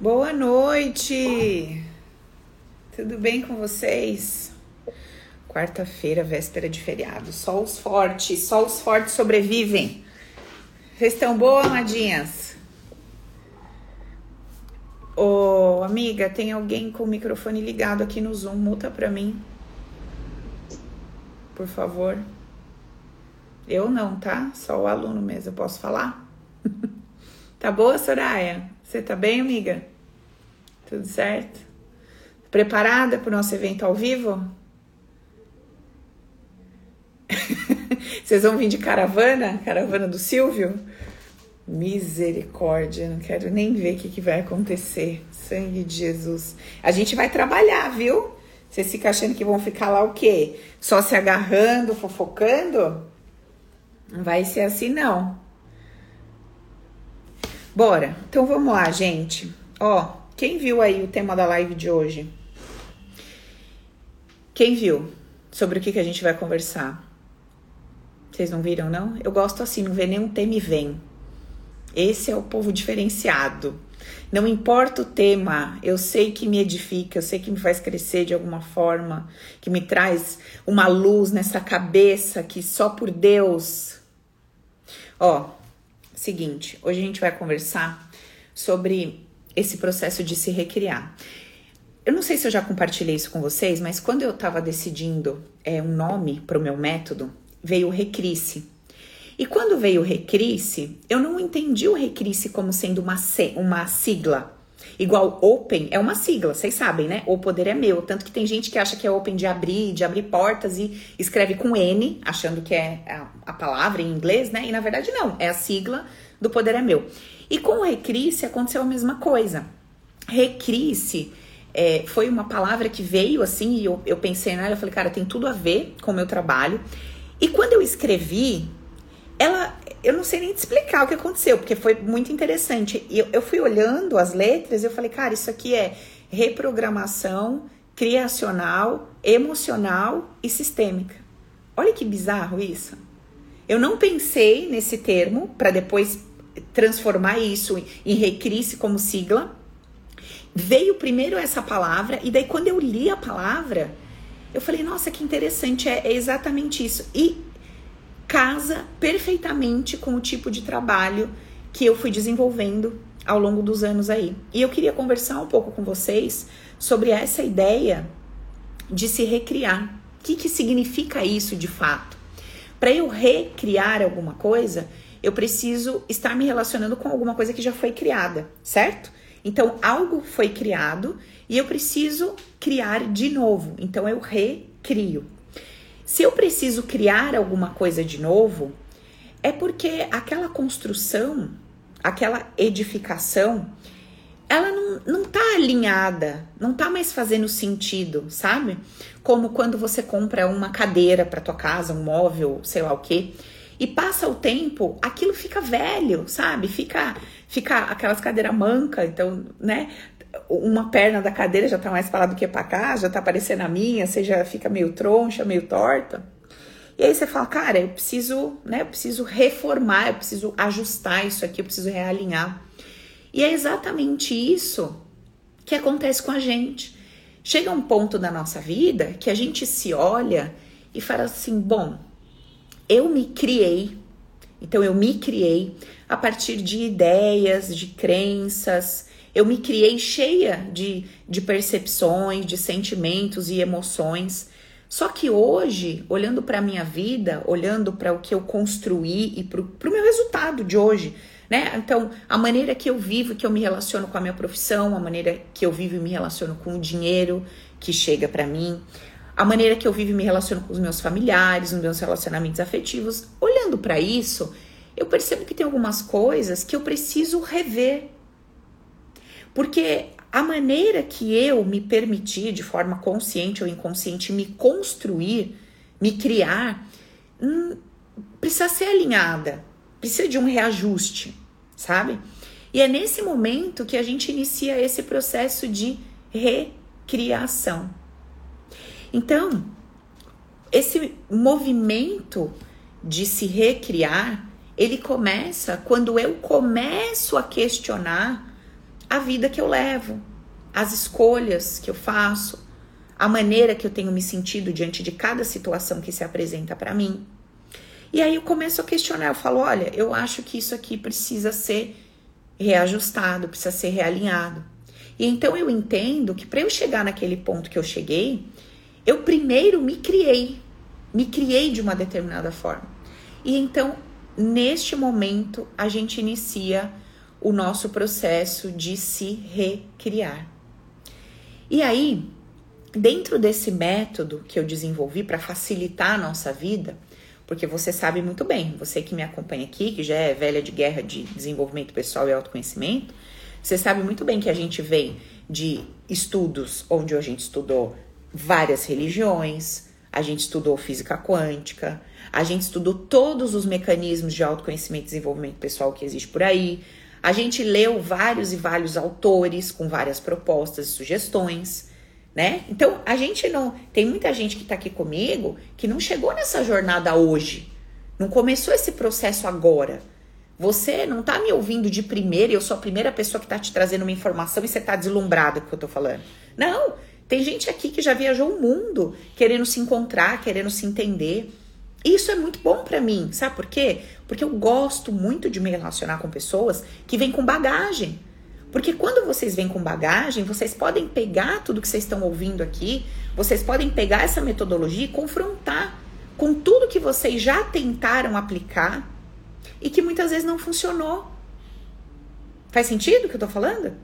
Boa noite! Tudo bem com vocês? Quarta-feira, véspera de feriado. Só os fortes, só os fortes sobrevivem. Vocês estão boas, amadinhas? Ô, amiga, tem alguém com o microfone ligado aqui no Zoom? Muta pra mim. Por favor. Eu não, tá? Só o aluno mesmo. Eu posso falar? tá boa, Soraya? Você tá bem, amiga? Tudo certo? Preparada para o nosso evento ao vivo? Vocês vão vir de caravana? Caravana do Silvio? Misericórdia, não quero nem ver o que, que vai acontecer. Sangue de Jesus. A gente vai trabalhar, viu? Vocês ficam achando que vão ficar lá o quê? Só se agarrando, fofocando? Não vai ser assim, não. Bora. Então vamos lá, gente. Ó, quem viu aí o tema da live de hoje? Quem viu? Sobre o que, que a gente vai conversar? Vocês não viram, não? Eu gosto assim, não vê nenhum tema e vem. Esse é o povo diferenciado. Não importa o tema, eu sei que me edifica, eu sei que me faz crescer de alguma forma, que me traz uma luz nessa cabeça que só por Deus. Ó, seguinte, hoje a gente vai conversar sobre esse processo de se recriar. Eu não sei se eu já compartilhei isso com vocês, mas quando eu estava decidindo é, um nome para o meu método, veio o Recrisse. E quando veio o Recrisse, eu não entendi o Recrisse como sendo uma, uma sigla. Igual Open é uma sigla, vocês sabem, né? O poder é meu. Tanto que tem gente que acha que é Open de abrir, de abrir portas e escreve com N, achando que é a, a palavra em inglês, né? E na verdade não, é a sigla do poder é meu. E com o Recrisse aconteceu a mesma coisa. Recrisse é, foi uma palavra que veio assim e eu, eu pensei nela, eu falei, cara, tem tudo a ver com o meu trabalho. E quando eu escrevi, ela, eu não sei nem te explicar o que aconteceu, porque foi muito interessante. Eu, eu fui olhando as letras e eu falei, cara, isso aqui é reprogramação criacional, emocional e sistêmica. Olha que bizarro isso. Eu não pensei nesse termo para depois transformar isso em recrisse como sigla. Veio primeiro essa palavra e daí quando eu li a palavra, eu falei, nossa, que interessante, é, é exatamente isso. E casa perfeitamente com o tipo de trabalho que eu fui desenvolvendo ao longo dos anos aí. E eu queria conversar um pouco com vocês sobre essa ideia de se recriar. O que, que significa isso de fato? Para eu recriar alguma coisa, eu preciso estar me relacionando com alguma coisa que já foi criada, certo? Então, algo foi criado e eu preciso criar de novo. Então, eu recrio. Se eu preciso criar alguma coisa de novo, é porque aquela construção, aquela edificação, ela não, não tá alinhada, não tá mais fazendo sentido, sabe? Como quando você compra uma cadeira para tua casa, um móvel, sei lá o quê, e passa o tempo, aquilo fica velho, sabe? Fica fica aquelas cadeiras manca, então, né? Uma perna da cadeira já tá mais para lá do que para cá, já tá parecendo a minha, você já fica meio troncha, meio torta. E aí você fala, cara, eu preciso, né, eu preciso reformar, eu preciso ajustar isso aqui, eu preciso realinhar. E é exatamente isso que acontece com a gente. Chega um ponto da nossa vida que a gente se olha e fala assim: bom, eu me criei, então eu me criei a partir de ideias, de crenças, eu me criei cheia de, de percepções, de sentimentos e emoções. Só que hoje, olhando para a minha vida, olhando para o que eu construí e para o meu resultado de hoje, né? Então, a maneira que eu vivo, que eu me relaciono com a minha profissão, a maneira que eu vivo e me relaciono com o dinheiro que chega para mim, a maneira que eu vivo e me relaciono com os meus familiares, os meus relacionamentos afetivos, olhando para isso, eu percebo que tem algumas coisas que eu preciso rever porque a maneira que eu me permiti, de forma consciente ou inconsciente, me construir, me criar, hum, precisa ser alinhada, precisa de um reajuste, sabe? E é nesse momento que a gente inicia esse processo de recriação. Então, esse movimento de se recriar, ele começa quando eu começo a questionar a vida que eu levo, as escolhas que eu faço, a maneira que eu tenho me sentido diante de cada situação que se apresenta para mim. E aí eu começo a questionar, eu falo, olha, eu acho que isso aqui precisa ser reajustado, precisa ser realinhado. E então eu entendo que para eu chegar naquele ponto que eu cheguei, eu primeiro me criei, me criei de uma determinada forma. E então, neste momento, a gente inicia o nosso processo de se recriar. E aí, dentro desse método que eu desenvolvi para facilitar a nossa vida, porque você sabe muito bem, você que me acompanha aqui, que já é velha de guerra de desenvolvimento pessoal e autoconhecimento, você sabe muito bem que a gente vem de estudos onde a gente estudou várias religiões, a gente estudou física quântica, a gente estudou todos os mecanismos de autoconhecimento e desenvolvimento pessoal que existe por aí. A gente leu vários e vários autores com várias propostas e sugestões, né? Então, a gente não. Tem muita gente que tá aqui comigo que não chegou nessa jornada hoje. Não começou esse processo agora. Você não tá me ouvindo de primeira eu sou a primeira pessoa que tá te trazendo uma informação e você tá deslumbrado com o que eu tô falando. Não, tem gente aqui que já viajou o mundo querendo se encontrar, querendo se entender. Isso é muito bom para mim, sabe por quê? Porque eu gosto muito de me relacionar com pessoas que vêm com bagagem. Porque quando vocês vêm com bagagem, vocês podem pegar tudo que vocês estão ouvindo aqui, vocês podem pegar essa metodologia e confrontar com tudo que vocês já tentaram aplicar e que muitas vezes não funcionou. Faz sentido o que eu tô falando?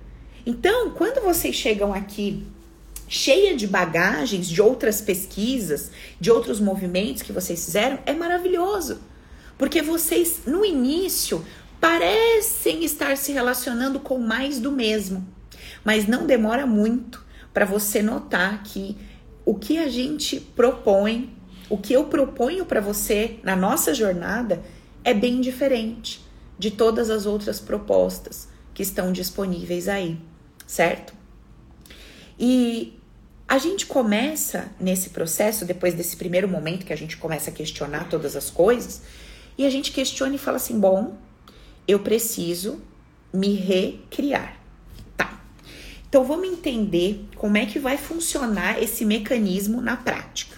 Então, quando vocês chegam aqui cheia de bagagens de outras pesquisas, de outros movimentos que vocês fizeram, é maravilhoso. Porque vocês, no início, parecem estar se relacionando com mais do mesmo. Mas não demora muito para você notar que o que a gente propõe, o que eu proponho para você na nossa jornada é bem diferente de todas as outras propostas que estão disponíveis aí, certo? E a gente começa nesse processo, depois desse primeiro momento que a gente começa a questionar todas as coisas, e a gente questiona e fala assim: bom, eu preciso me recriar. Tá. Então vamos entender como é que vai funcionar esse mecanismo na prática.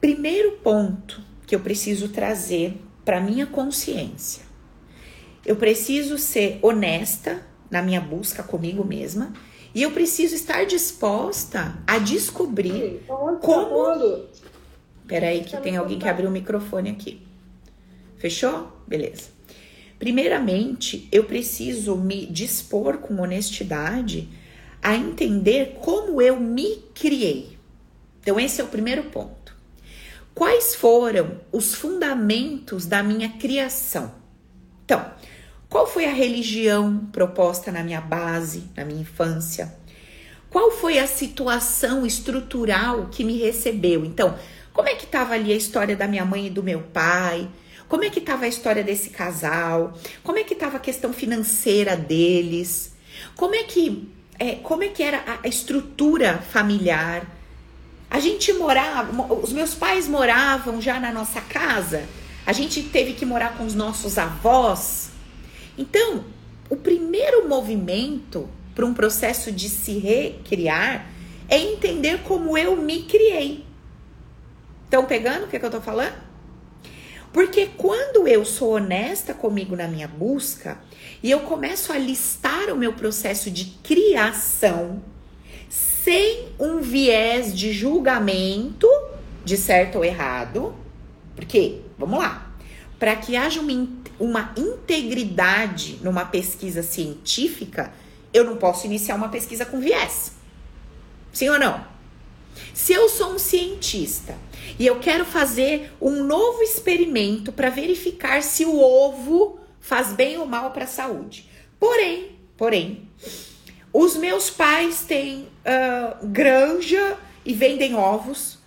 Primeiro ponto que eu preciso trazer para minha consciência. Eu preciso ser honesta na minha busca comigo mesma e eu preciso estar disposta a descobrir como. Peraí, que tem alguém que abriu o microfone aqui. Fechou? Beleza. Primeiramente, eu preciso me dispor com honestidade a entender como eu me criei. Então, esse é o primeiro ponto. Quais foram os fundamentos da minha criação? Então, qual foi a religião proposta na minha base, na minha infância? Qual foi a situação estrutural que me recebeu? Então, como é que estava ali a história da minha mãe e do meu pai? Como é que estava a história desse casal? Como é que estava a questão financeira deles? Como é que é, como é que era a estrutura familiar? A gente morava, os meus pais moravam já na nossa casa. A gente teve que morar com os nossos avós. Então, o primeiro movimento para um processo de se recriar é entender como eu me criei. Estão pegando o que, é que eu estou falando? Porque quando eu sou honesta comigo na minha busca e eu começo a listar o meu processo de criação sem um viés de julgamento de certo ou errado, porque, vamos lá, para que haja uma uma integridade numa pesquisa científica, eu não posso iniciar uma pesquisa com viés. Sim ou não? Se eu sou um cientista e eu quero fazer um novo experimento para verificar se o ovo faz bem ou mal para a saúde. Porém, porém, os meus pais têm uh, granja e vendem ovos.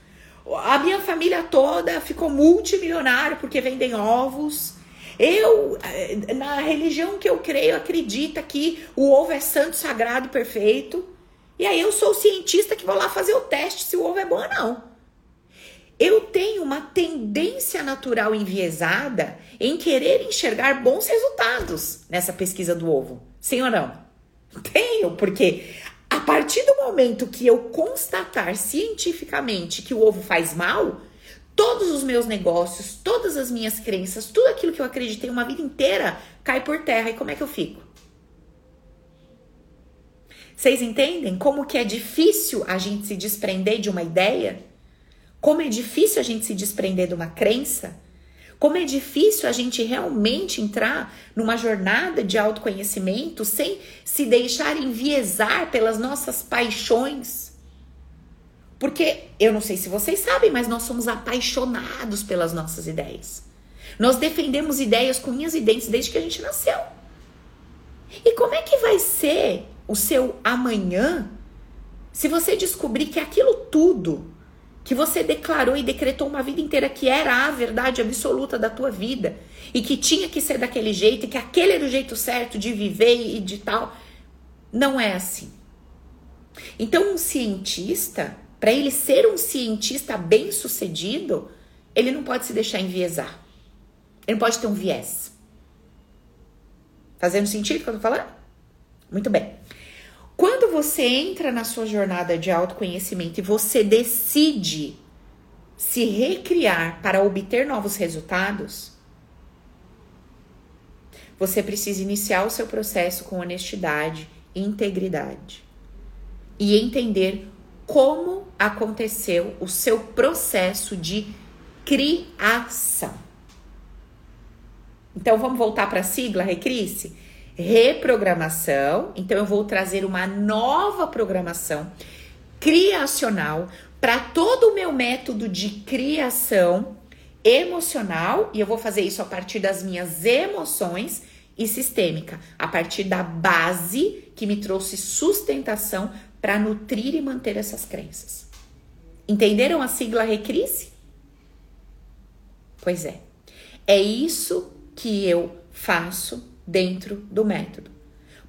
A minha família toda ficou multimilionária porque vendem ovos. Eu, eh, na religião que eu creio, acredita que o ovo é santo, sagrado, perfeito. E aí eu sou o cientista que vou lá fazer o teste se o ovo é bom ou não. Eu tenho uma tendência natural enviesada em querer enxergar bons resultados nessa pesquisa do ovo. Sim ou não? Tenho, porque a partir do momento que eu constatar cientificamente que o ovo faz mal, todos os meus negócios, todas as minhas crenças, tudo aquilo que eu acreditei uma vida inteira cai por terra. E como é que eu fico? Vocês entendem como que é difícil a gente se desprender de uma ideia? Como é difícil a gente se desprender de uma crença? Como é difícil a gente realmente entrar numa jornada de autoconhecimento sem se deixar enviesar pelas nossas paixões? Porque eu não sei se vocês sabem, mas nós somos apaixonados pelas nossas ideias. Nós defendemos ideias com unhas e dentes desde que a gente nasceu. E como é que vai ser o seu amanhã se você descobrir que aquilo tudo que você declarou e decretou uma vida inteira que era a verdade absoluta da tua vida e que tinha que ser daquele jeito e que aquele era o jeito certo de viver e de tal, não é assim. Então, um cientista, para ele ser um cientista bem-sucedido, ele não pode se deixar enviesar. Ele não pode ter um viés. Fazendo sentido o que eu tô falando? Muito bem. Quando você entra na sua jornada de autoconhecimento e você decide se recriar para obter novos resultados, você precisa iniciar o seu processo com honestidade e integridade e entender como aconteceu o seu processo de criação. Então vamos voltar para a sigla Recrisse? reprogramação. Então eu vou trazer uma nova programação criacional para todo o meu método de criação emocional e eu vou fazer isso a partir das minhas emoções e sistêmica, a partir da base que me trouxe sustentação para nutrir e manter essas crenças. Entenderam a sigla Recrisse? Pois é. É isso que eu faço dentro do método.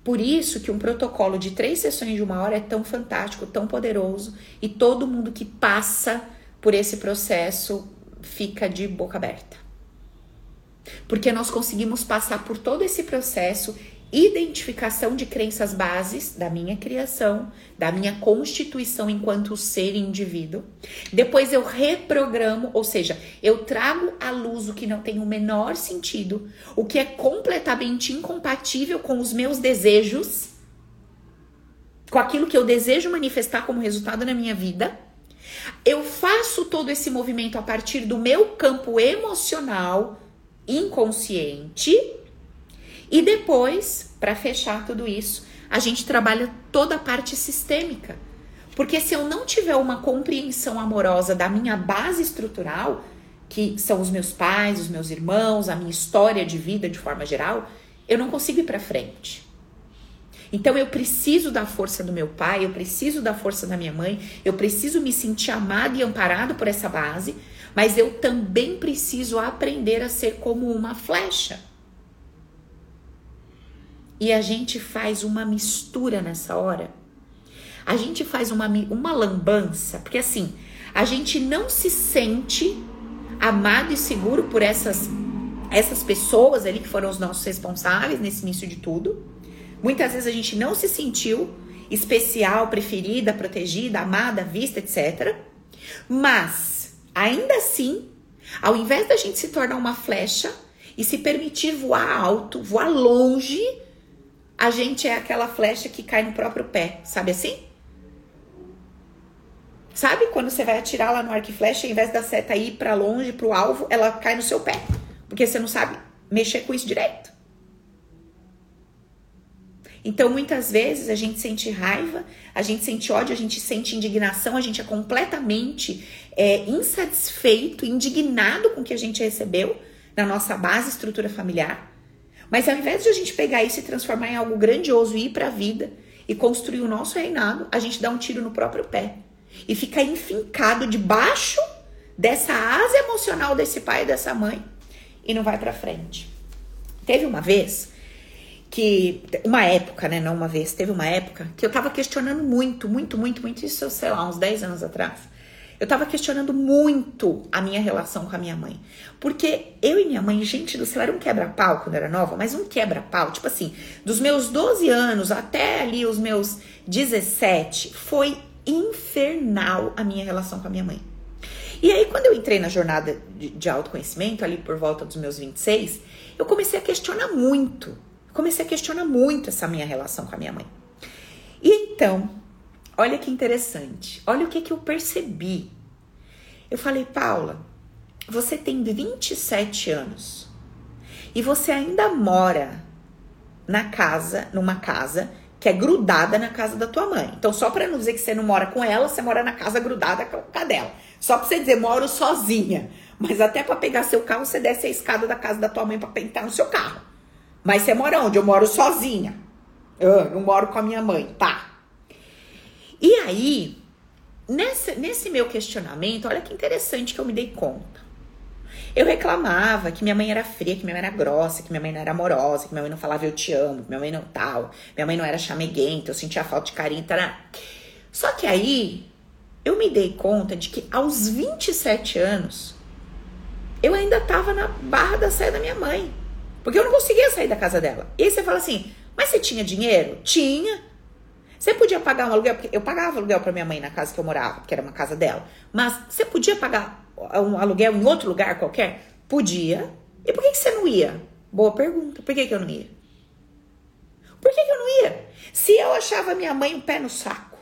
Por isso que um protocolo de três sessões de uma hora é tão fantástico, tão poderoso e todo mundo que passa por esse processo fica de boca aberta. Porque nós conseguimos passar por todo esse processo identificação de crenças bases da minha criação, da minha constituição enquanto ser indivíduo. Depois eu reprogramo, ou seja, eu trago à luz o que não tem o menor sentido, o que é completamente incompatível com os meus desejos, com aquilo que eu desejo manifestar como resultado na minha vida. Eu faço todo esse movimento a partir do meu campo emocional inconsciente e depois, para fechar tudo isso, a gente trabalha toda a parte sistêmica. Porque se eu não tiver uma compreensão amorosa da minha base estrutural, que são os meus pais, os meus irmãos, a minha história de vida de forma geral, eu não consigo ir para frente. Então eu preciso da força do meu pai, eu preciso da força da minha mãe, eu preciso me sentir amado e amparado por essa base, mas eu também preciso aprender a ser como uma flecha e a gente faz uma mistura nessa hora. A gente faz uma, uma lambança, porque assim, a gente não se sente amado e seguro por essas, essas pessoas ali que foram os nossos responsáveis nesse início de tudo. Muitas vezes a gente não se sentiu especial, preferida, protegida, amada, vista, etc. Mas, ainda assim, ao invés da gente se tornar uma flecha e se permitir voar alto, voar longe, a gente é aquela flecha que cai no próprio pé, sabe assim? Sabe quando você vai atirar lá no arco e flecha, ao invés da seta ir para longe, para o alvo, ela cai no seu pé, porque você não sabe mexer com isso direito. Então, muitas vezes a gente sente raiva, a gente sente ódio, a gente sente indignação, a gente é completamente é, insatisfeito, indignado com o que a gente recebeu na nossa base estrutura familiar. Mas ao invés de a gente pegar isso e transformar em algo grandioso e ir para a vida e construir o nosso reinado, a gente dá um tiro no próprio pé e fica enfincado debaixo dessa asa emocional desse pai e dessa mãe e não vai para frente. Teve uma vez que uma época, né, não uma vez, teve uma época que eu tava questionando muito, muito, muito, muito isso, sei lá, uns 10 anos atrás. Eu tava questionando muito a minha relação com a minha mãe. Porque eu e minha mãe, gente do céu, era um quebra-pau quando era nova, mas um quebra-pau, tipo assim, dos meus 12 anos até ali os meus 17, foi infernal a minha relação com a minha mãe. E aí, quando eu entrei na jornada de, de autoconhecimento, ali por volta dos meus 26, eu comecei a questionar muito. Comecei a questionar muito essa minha relação com a minha mãe. E então, olha que interessante. Olha o que, que eu percebi. Eu falei, Paula, você tem 27 anos e você ainda mora na casa, numa casa que é grudada na casa da tua mãe. Então, só para não dizer que você não mora com ela, você mora na casa grudada com a dela. Só para você dizer, moro sozinha. Mas até para pegar seu carro, você desce a escada da casa da tua mãe para pintar no seu carro. Mas você mora onde? Eu moro sozinha. Eu não moro com a minha mãe, tá? E aí, nesse, meu questionamento, olha que interessante que eu me dei conta. Eu reclamava que minha mãe era fria, que minha mãe era grossa, que minha mãe não era amorosa, que minha mãe não falava eu te amo, que minha mãe não tal, minha mãe não era chameguenta, eu sentia falta de carinho, tá? Só que aí eu me dei conta de que aos 27 anos eu ainda tava na barra da saia da minha mãe. Porque eu não conseguia sair da casa dela. E aí você fala assim: mas você tinha dinheiro? Tinha. Você podia pagar um aluguel? Porque eu pagava aluguel para minha mãe na casa que eu morava, que era uma casa dela. Mas você podia pagar um aluguel em outro lugar qualquer? Podia. E por que, que você não ia? Boa pergunta. Por que, que eu não ia? Por que, que eu não ia? Se eu achava minha mãe um pé no saco,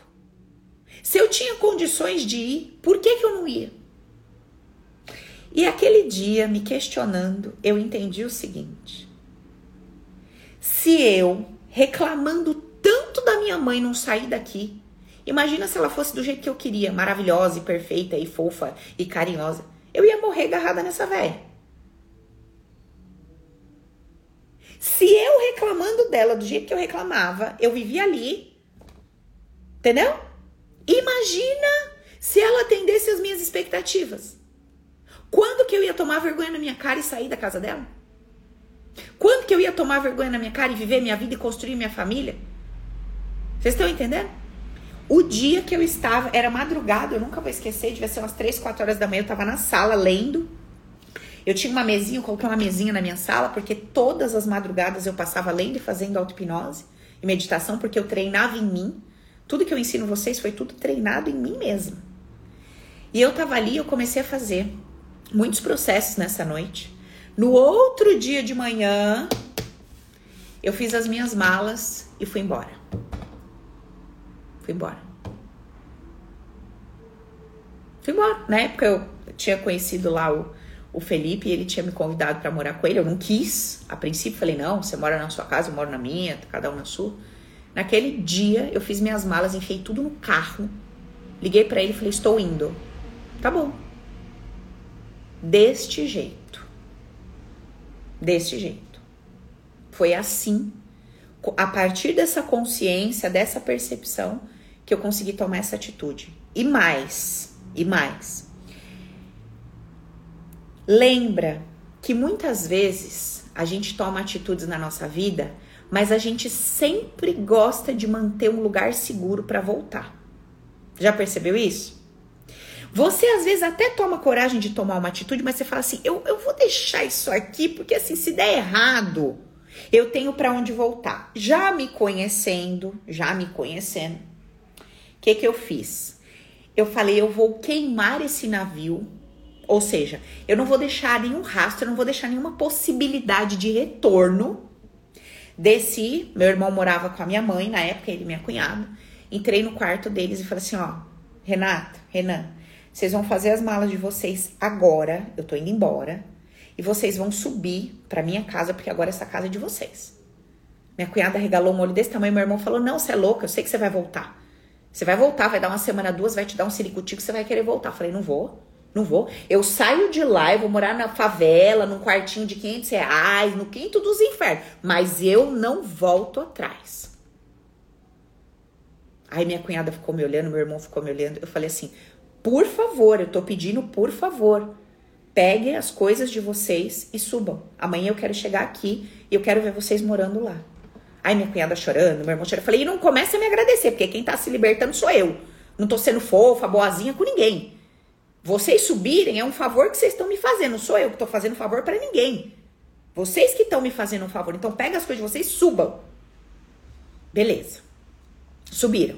se eu tinha condições de ir, por que, que eu não ia? E aquele dia, me questionando, eu entendi o seguinte: se eu, reclamando tanto da minha mãe não sair daqui, imagina se ela fosse do jeito que eu queria, maravilhosa e perfeita e fofa e carinhosa, eu ia morrer agarrada nessa velha. Se eu reclamando dela do jeito que eu reclamava, eu vivia ali, entendeu? Imagina se ela atendesse as minhas expectativas. Quando que eu ia tomar vergonha na minha cara e sair da casa dela? Quando que eu ia tomar vergonha na minha cara e viver minha vida e construir minha família? Vocês estão entendendo? O dia que eu estava, era madrugada, eu nunca vou esquecer, devia ser umas 3, 4 horas da manhã, eu estava na sala lendo. Eu tinha uma mesinha, eu coloquei uma mesinha na minha sala, porque todas as madrugadas eu passava lendo e fazendo auto-hipnose e meditação, porque eu treinava em mim. Tudo que eu ensino vocês foi tudo treinado em mim mesma. E eu tava ali, eu comecei a fazer muitos processos nessa noite. No outro dia de manhã, eu fiz as minhas malas e fui embora. Fui embora. Fui embora. Na época eu tinha conhecido lá o, o Felipe e ele tinha me convidado para morar com ele. Eu não quis. A princípio falei: não, você mora na sua casa, eu moro na minha, cada um na sua. Naquele dia eu fiz minhas malas, enfiei tudo no carro. Liguei para ele e falei: estou indo. Tá bom deste jeito. Deste jeito. Foi assim, a partir dessa consciência, dessa percepção, que eu consegui tomar essa atitude. E mais, e mais. Lembra que muitas vezes a gente toma atitudes na nossa vida, mas a gente sempre gosta de manter um lugar seguro para voltar. Já percebeu isso? Você às vezes até toma coragem de tomar uma atitude, mas você fala assim: eu, eu vou deixar isso aqui, porque assim, se der errado, eu tenho para onde voltar. Já me conhecendo, já me conhecendo, que, que eu fiz? Eu falei: eu vou queimar esse navio. Ou seja, eu não vou deixar nenhum rastro, eu não vou deixar nenhuma possibilidade de retorno. Desci, meu irmão morava com a minha mãe, na época ele e minha cunhada. Entrei no quarto deles e falei assim: ó, Renata, Renan, vocês vão fazer as malas de vocês agora. Eu tô indo embora. E vocês vão subir pra minha casa, porque agora essa casa é de vocês. Minha cunhada regalou um olho desse tamanho. Meu irmão falou: Não, você é louca, eu sei que você vai voltar. Você vai voltar, vai dar uma semana, duas, vai te dar um ciricutico, você vai querer voltar. Eu falei: Não vou, não vou. Eu saio de lá, eu vou morar na favela, num quartinho de 500 reais, no quinto dos infernos. Mas eu não volto atrás. Aí minha cunhada ficou me olhando, meu irmão ficou me olhando. Eu falei assim: por favor, eu tô pedindo, por favor, peguem as coisas de vocês e subam. Amanhã eu quero chegar aqui e eu quero ver vocês morando lá. Aí minha cunhada chorando, meu irmão chorando. Eu falei, e não comece a me agradecer, porque quem tá se libertando sou eu. Não tô sendo fofa, boazinha com ninguém. Vocês subirem é um favor que vocês estão me fazendo, não sou eu que estou fazendo favor para ninguém. Vocês que estão me fazendo um favor. Então pega as coisas de vocês, subam. Beleza. Subiram.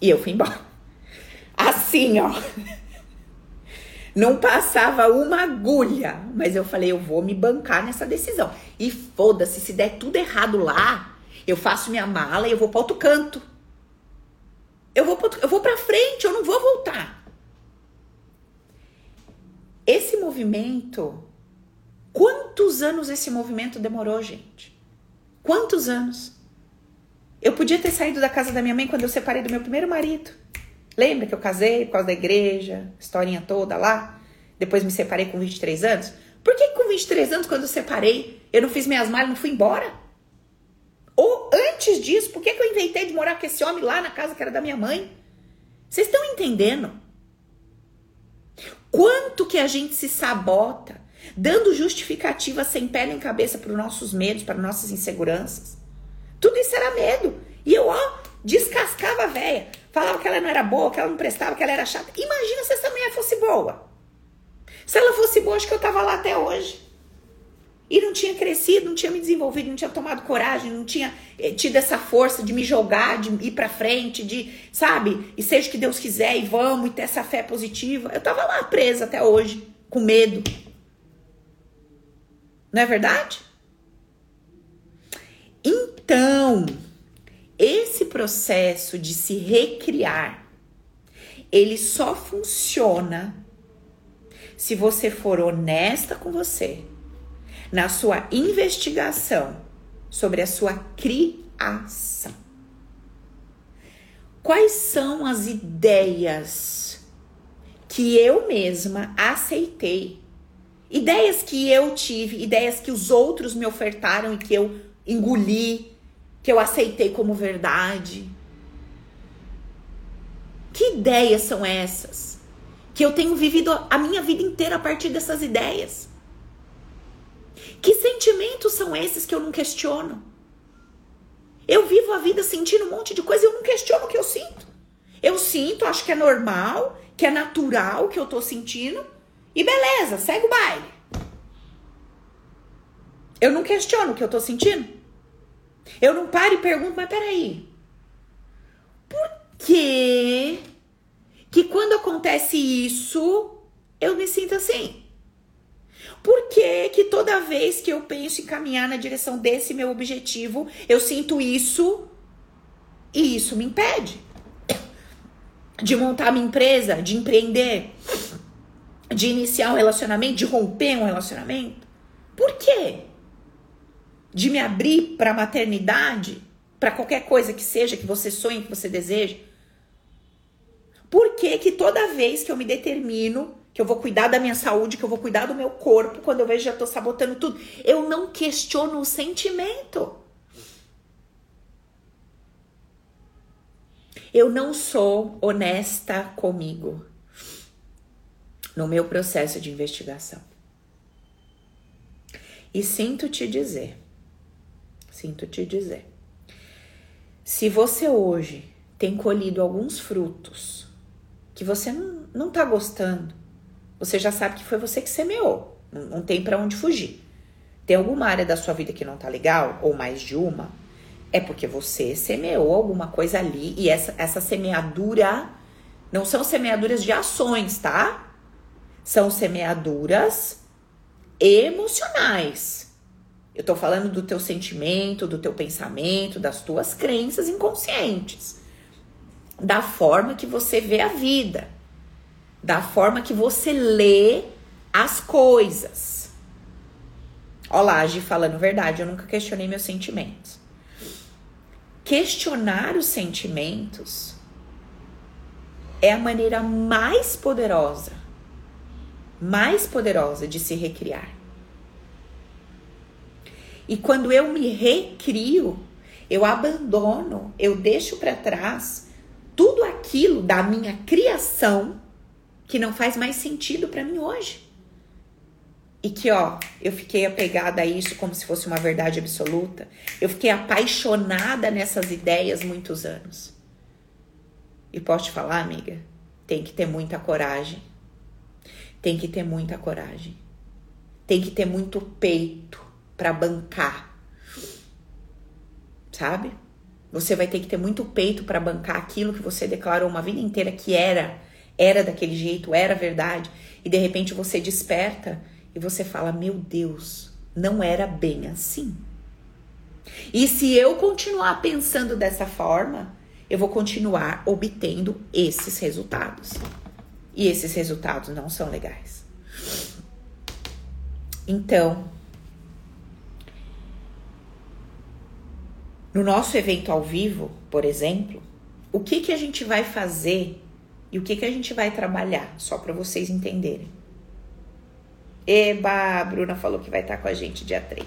E eu fui embora. Assim, ó. Não passava uma agulha. Mas eu falei, eu vou me bancar nessa decisão. E foda-se, se der tudo errado lá, eu faço minha mala e eu vou para outro canto. Eu vou, pra, eu vou pra frente, eu não vou voltar. Esse movimento, quantos anos esse movimento demorou, gente? Quantos anos? Eu podia ter saído da casa da minha mãe quando eu separei do meu primeiro marido. Lembra que eu casei por causa da igreja, historinha toda lá? Depois me separei com 23 anos? Por que com 23 anos, quando eu separei, eu não fiz minhas malas e não fui embora? Ou antes disso, por que, que eu inventei de morar com esse homem lá na casa que era da minha mãe? Vocês estão entendendo? Quanto que a gente se sabota, dando justificativa sem pé nem cabeça para os nossos medos, para nossas inseguranças. Tudo isso era medo. E eu, ó, descascava a véia. Falava que ela não era boa, que ela não prestava, que ela era chata. Imagina se essa mulher fosse boa. Se ela fosse boa, acho que eu tava lá até hoje. E não tinha crescido, não tinha me desenvolvido, não tinha tomado coragem, não tinha eh, tido essa força de me jogar, de ir pra frente, de, sabe? E seja o que Deus quiser e vamos, e ter essa fé positiva. Eu tava lá presa até hoje, com medo. Não é verdade? Então, esse processo de se recriar, ele só funciona se você for honesta com você na sua investigação sobre a sua criação. Quais são as ideias que eu mesma aceitei? Ideias que eu tive, ideias que os outros me ofertaram e que eu engoli, que eu aceitei como verdade. Que ideias são essas? Que eu tenho vivido a minha vida inteira a partir dessas ideias. Que sentimentos são esses que eu não questiono? Eu vivo a vida sentindo um monte de coisa e eu não questiono o que eu sinto. Eu sinto, acho que é normal, que é natural o que eu tô sentindo. E beleza, segue o baile. Eu não questiono o que eu tô sentindo. Eu não paro e pergunto, mas peraí. Por que que quando acontece isso, eu me sinto assim? Por que que toda vez que eu penso em caminhar na direção desse meu objetivo, eu sinto isso e isso me impede de montar minha empresa, de empreender, de iniciar um relacionamento, de romper um relacionamento? Por quê? de me abrir para a maternidade, para qualquer coisa que seja que você sonhe, que você deseja? Por que que toda vez que eu me determino que eu vou cuidar da minha saúde, que eu vou cuidar do meu corpo, quando eu vejo já tô sabotando tudo, eu não questiono o sentimento. Eu não sou honesta comigo no meu processo de investigação. E sinto te dizer sinto te dizer. Se você hoje tem colhido alguns frutos que você não, não tá gostando, você já sabe que foi você que semeou, não, não tem para onde fugir. Tem alguma área da sua vida que não tá legal, ou mais de uma, é porque você semeou alguma coisa ali e essa, essa semeadura não são semeaduras de ações, tá? São semeaduras emocionais. Eu tô falando do teu sentimento, do teu pensamento, das tuas crenças inconscientes. Da forma que você vê a vida. Da forma que você lê as coisas. Olha lá, Gi falando verdade, eu nunca questionei meus sentimentos. Questionar os sentimentos é a maneira mais poderosa, mais poderosa de se recriar. E quando eu me recrio, eu abandono, eu deixo para trás tudo aquilo da minha criação que não faz mais sentido para mim hoje. E que, ó, eu fiquei apegada a isso como se fosse uma verdade absoluta. Eu fiquei apaixonada nessas ideias muitos anos. E posso te falar, amiga, tem que ter muita coragem tem que ter muita coragem. Tem que ter muito peito para bancar. Sabe? Você vai ter que ter muito peito para bancar aquilo que você declarou uma vida inteira que era, era daquele jeito, era verdade, e de repente você desperta e você fala: "Meu Deus, não era bem assim". E se eu continuar pensando dessa forma, eu vou continuar obtendo esses resultados. E esses resultados não são legais. Então, no nosso evento ao vivo, por exemplo, o que que a gente vai fazer e o que que a gente vai trabalhar, só para vocês entenderem. Eba, a Bruna falou que vai estar com a gente dia 3.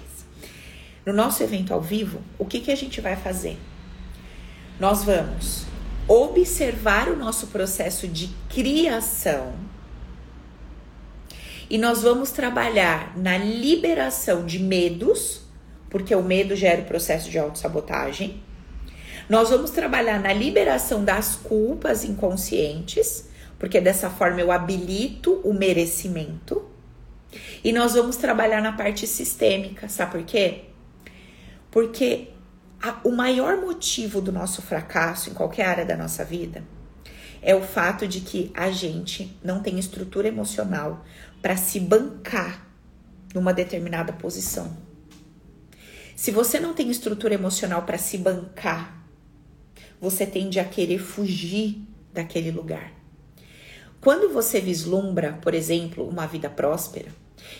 No nosso evento ao vivo, o que que a gente vai fazer? Nós vamos observar o nosso processo de criação e nós vamos trabalhar na liberação de medos, porque o medo gera o processo de autossabotagem. Nós vamos trabalhar na liberação das culpas inconscientes, porque dessa forma eu habilito o merecimento. E nós vamos trabalhar na parte sistêmica, sabe por quê? Porque a, o maior motivo do nosso fracasso em qualquer área da nossa vida é o fato de que a gente não tem estrutura emocional para se bancar numa determinada posição. Se você não tem estrutura emocional para se bancar, você tende a querer fugir daquele lugar. Quando você vislumbra, por exemplo, uma vida próspera,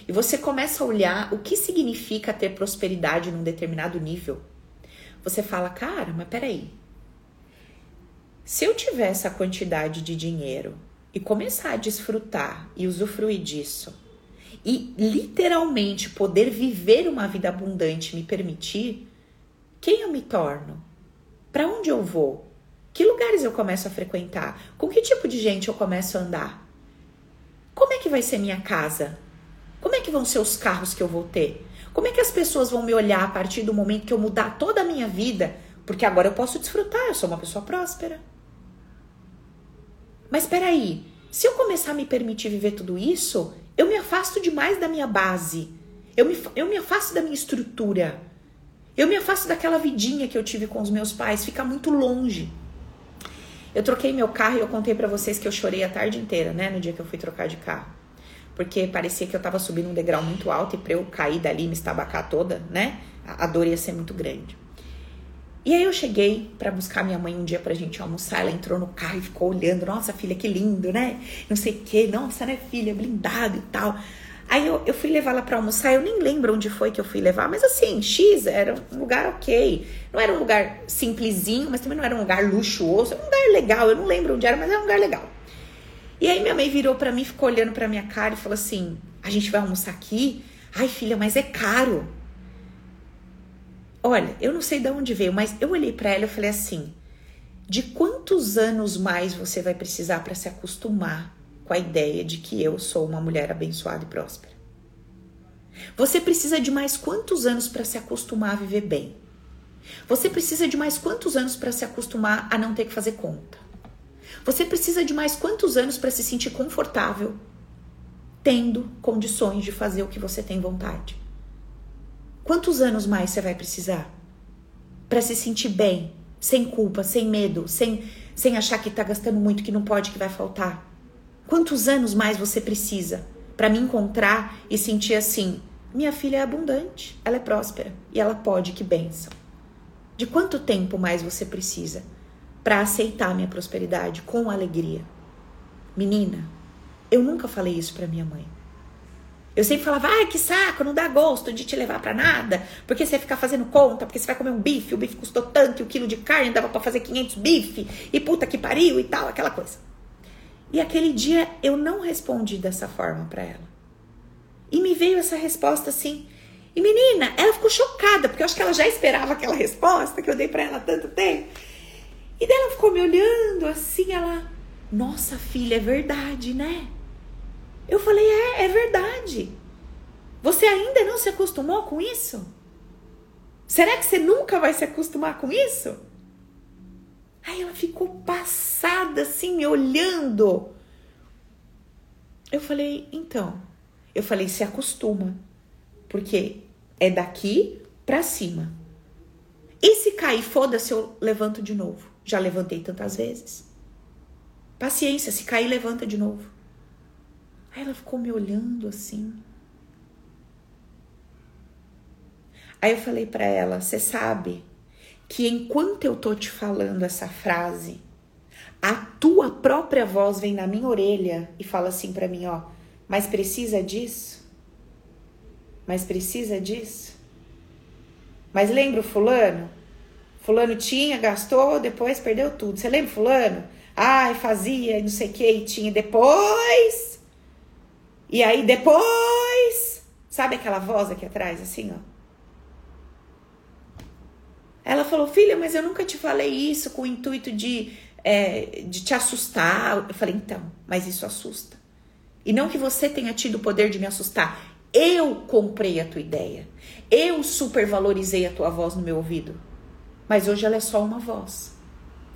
e você começa a olhar o que significa ter prosperidade num determinado nível, você fala, cara, mas peraí. Se eu tiver essa quantidade de dinheiro e começar a desfrutar e usufruir disso, e literalmente poder viver uma vida abundante me permitir, quem eu me torno? Para onde eu vou? Que lugares eu começo a frequentar? Com que tipo de gente eu começo a andar? Como é que vai ser minha casa? Como é que vão ser os carros que eu vou ter? Como é que as pessoas vão me olhar a partir do momento que eu mudar toda a minha vida? Porque agora eu posso desfrutar, eu sou uma pessoa próspera. Mas espera aí, se eu começar a me permitir viver tudo isso, eu me afasto demais da minha base. Eu me, eu me afasto da minha estrutura. Eu me afasto daquela vidinha que eu tive com os meus pais, fica muito longe. Eu troquei meu carro e eu contei para vocês que eu chorei a tarde inteira, né, no dia que eu fui trocar de carro porque parecia que eu tava subindo um degrau muito alto e pra eu cair dali me estabacar toda, né? A dor ia ser muito grande. E aí eu cheguei para buscar minha mãe um dia pra gente almoçar, ela entrou no carro e ficou olhando, nossa filha, que lindo, né? Não sei o que, nossa, né, filha, blindado e tal. Aí eu, eu fui levar ela para almoçar, eu nem lembro onde foi que eu fui levar, mas assim, X era um lugar ok. Não era um lugar simplesinho, mas também não era um lugar luxuoso, era um lugar legal, eu não lembro onde era, mas era um lugar legal. E aí minha mãe virou para mim, ficou olhando para minha cara e falou assim: "A gente vai almoçar aqui? Ai, filha, mas é caro". Olha, eu não sei de onde veio, mas eu olhei para ela e falei assim: "De quantos anos mais você vai precisar para se acostumar com a ideia de que eu sou uma mulher abençoada e próspera?" Você precisa de mais quantos anos para se acostumar a viver bem? Você precisa de mais quantos anos para se acostumar a não ter que fazer conta? Você precisa de mais quantos anos para se sentir confortável, tendo condições de fazer o que você tem vontade? Quantos anos mais você vai precisar para se sentir bem, sem culpa, sem medo, sem, sem achar que está gastando muito, que não pode, que vai faltar? Quantos anos mais você precisa para me encontrar e sentir assim? Minha filha é abundante, ela é próspera e ela pode, que benção. De quanto tempo mais você precisa para aceitar minha prosperidade com alegria. Menina, eu nunca falei isso para minha mãe. Eu sempre falava, ai, que saco, não dá gosto de te levar para nada, porque você ficar fazendo conta, porque você vai comer um bife, o bife custou tanto, e o quilo de carne dava para fazer 500 bife, e puta que pariu e tal, aquela coisa. E aquele dia eu não respondi dessa forma para ela. E me veio essa resposta assim. E menina, ela ficou chocada, porque eu acho que ela já esperava aquela resposta que eu dei para ela há tanto tempo. E daí ela ficou me olhando assim, ela, nossa filha, é verdade, né? Eu falei, é, é verdade. Você ainda não se acostumou com isso? Será que você nunca vai se acostumar com isso? Aí ela ficou passada assim, me olhando. Eu falei, então. Eu falei, se acostuma. Porque é daqui para cima. E se cair, foda-se, eu levanto de novo. Já levantei tantas vezes. Paciência, se cair, levanta de novo. Aí ela ficou me olhando assim. Aí eu falei para ela: "Você sabe que enquanto eu tô te falando essa frase, a tua própria voz vem na minha orelha e fala assim para mim, ó: "Mas precisa disso? Mas precisa disso? Mas lembra o fulano? Fulano tinha, gastou, depois perdeu tudo. Você lembra fulano? Ai, fazia, não sei o que, e tinha depois. E aí depois, sabe aquela voz aqui atrás assim, ó? Ela falou, filha, mas eu nunca te falei isso com o intuito de, é, de te assustar. Eu falei, então, mas isso assusta. E não que você tenha tido o poder de me assustar. Eu comprei a tua ideia. Eu supervalorizei a tua voz no meu ouvido. Mas hoje ela é só uma voz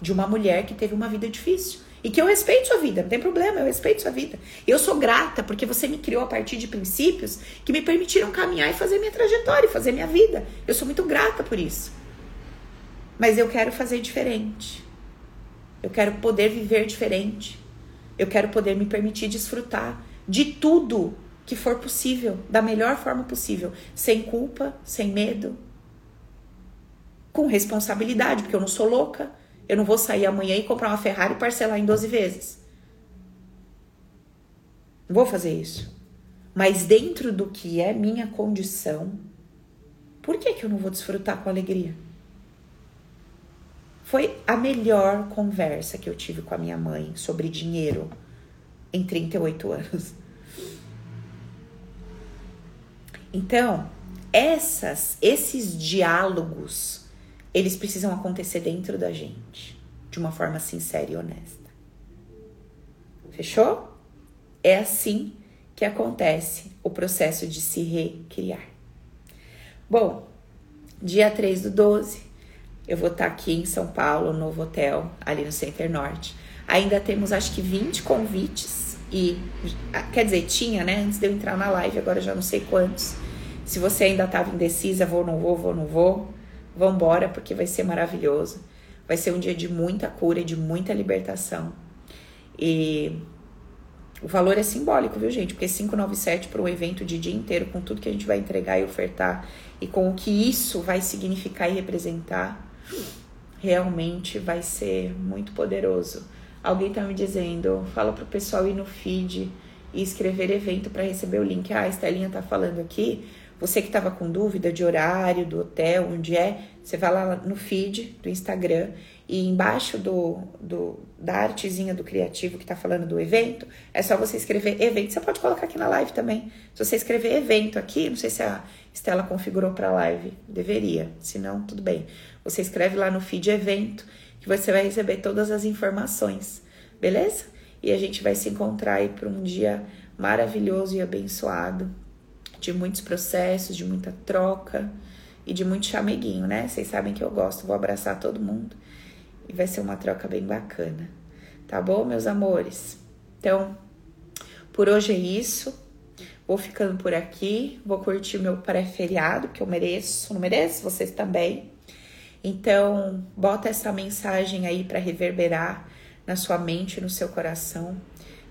de uma mulher que teve uma vida difícil. E que eu respeito sua vida, não tem problema, eu respeito sua vida. Eu sou grata porque você me criou a partir de princípios que me permitiram caminhar e fazer minha trajetória, e fazer minha vida. Eu sou muito grata por isso. Mas eu quero fazer diferente. Eu quero poder viver diferente. Eu quero poder me permitir desfrutar de tudo que for possível, da melhor forma possível, sem culpa, sem medo, com responsabilidade, porque eu não sou louca. Eu não vou sair amanhã e comprar uma Ferrari e parcelar em 12 vezes. Não vou fazer isso. Mas dentro do que é minha condição, por que, que eu não vou desfrutar com alegria? Foi a melhor conversa que eu tive com a minha mãe sobre dinheiro em 38 anos. Então, essas, esses diálogos, eles precisam acontecer dentro da gente, de uma forma sincera e honesta. Fechou? É assim que acontece o processo de se recriar. Bom, dia 3 do 12, eu vou estar aqui em São Paulo, no novo hotel, ali no Center Norte. Ainda temos acho que 20 convites e quer dizer, tinha, né, antes de eu entrar na live, agora já não sei quantos. Se você ainda estava indecisa, vou não vou, vou não vou, vambora porque vai ser maravilhoso. Vai ser um dia de muita cura e de muita libertação. E o valor é simbólico, viu, gente? Porque 597 para um evento de dia inteiro, com tudo que a gente vai entregar e ofertar, e com o que isso vai significar e representar, realmente vai ser muito poderoso. Alguém tá me dizendo, fala pro pessoal ir no feed e escrever evento para receber o link. Ah, a Estelinha tá falando aqui. Você que estava com dúvida de horário, do hotel, onde é, você vai lá no feed do Instagram e embaixo do, do da artezinha do criativo que está falando do evento, é só você escrever evento. Você pode colocar aqui na live também. Se você escrever evento aqui, não sei se a Estela configurou para live, deveria. Se não, tudo bem. Você escreve lá no feed evento que você vai receber todas as informações, beleza? E a gente vai se encontrar aí para um dia maravilhoso e abençoado, de muitos processos, de muita troca e de muito chameguinho, né? Vocês sabem que eu gosto, vou abraçar todo mundo e vai ser uma troca bem bacana, tá bom, meus amores? Então, por hoje é isso. Vou ficando por aqui, vou curtir meu pré-feriado, que eu mereço, não mereço? Vocês também. Então, bota essa mensagem aí para reverberar na sua mente, no seu coração.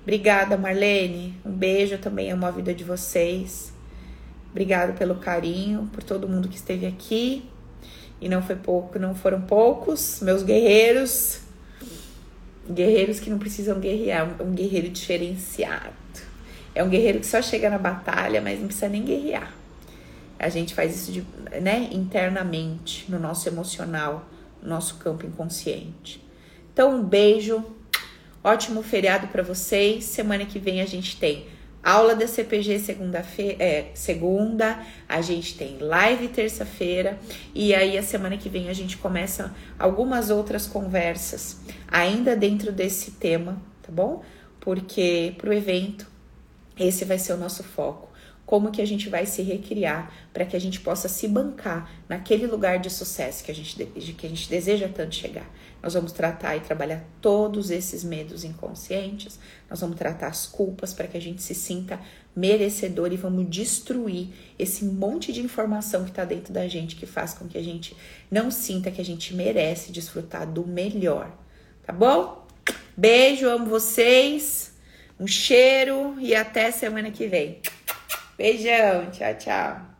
Obrigada, Marlene. Um beijo, também amo a vida de vocês. Obrigado pelo carinho, por todo mundo que esteve aqui. E não foi pouco, não foram poucos, meus guerreiros. Guerreiros que não precisam guerrear, um guerreiro diferenciado. É um guerreiro que só chega na batalha, mas não precisa nem guerrear. A gente faz isso de, né, internamente, no nosso emocional, no nosso campo inconsciente. Então, um beijo, ótimo feriado para vocês. Semana que vem a gente tem aula da CPG segunda-feira, é, segunda, a gente tem live terça-feira e aí a semana que vem a gente começa algumas outras conversas ainda dentro desse tema, tá bom? Porque pro evento esse vai ser o nosso foco como que a gente vai se recriar para que a gente possa se bancar naquele lugar de sucesso que a gente, que a gente deseja tanto chegar. Nós vamos tratar e trabalhar todos esses medos inconscientes, nós vamos tratar as culpas para que a gente se sinta merecedor e vamos destruir esse monte de informação que está dentro da gente que faz com que a gente não sinta que a gente merece desfrutar do melhor. Tá bom? Beijo, amo vocês. Um cheiro e até semana que vem. Beijão, tchau, tchau.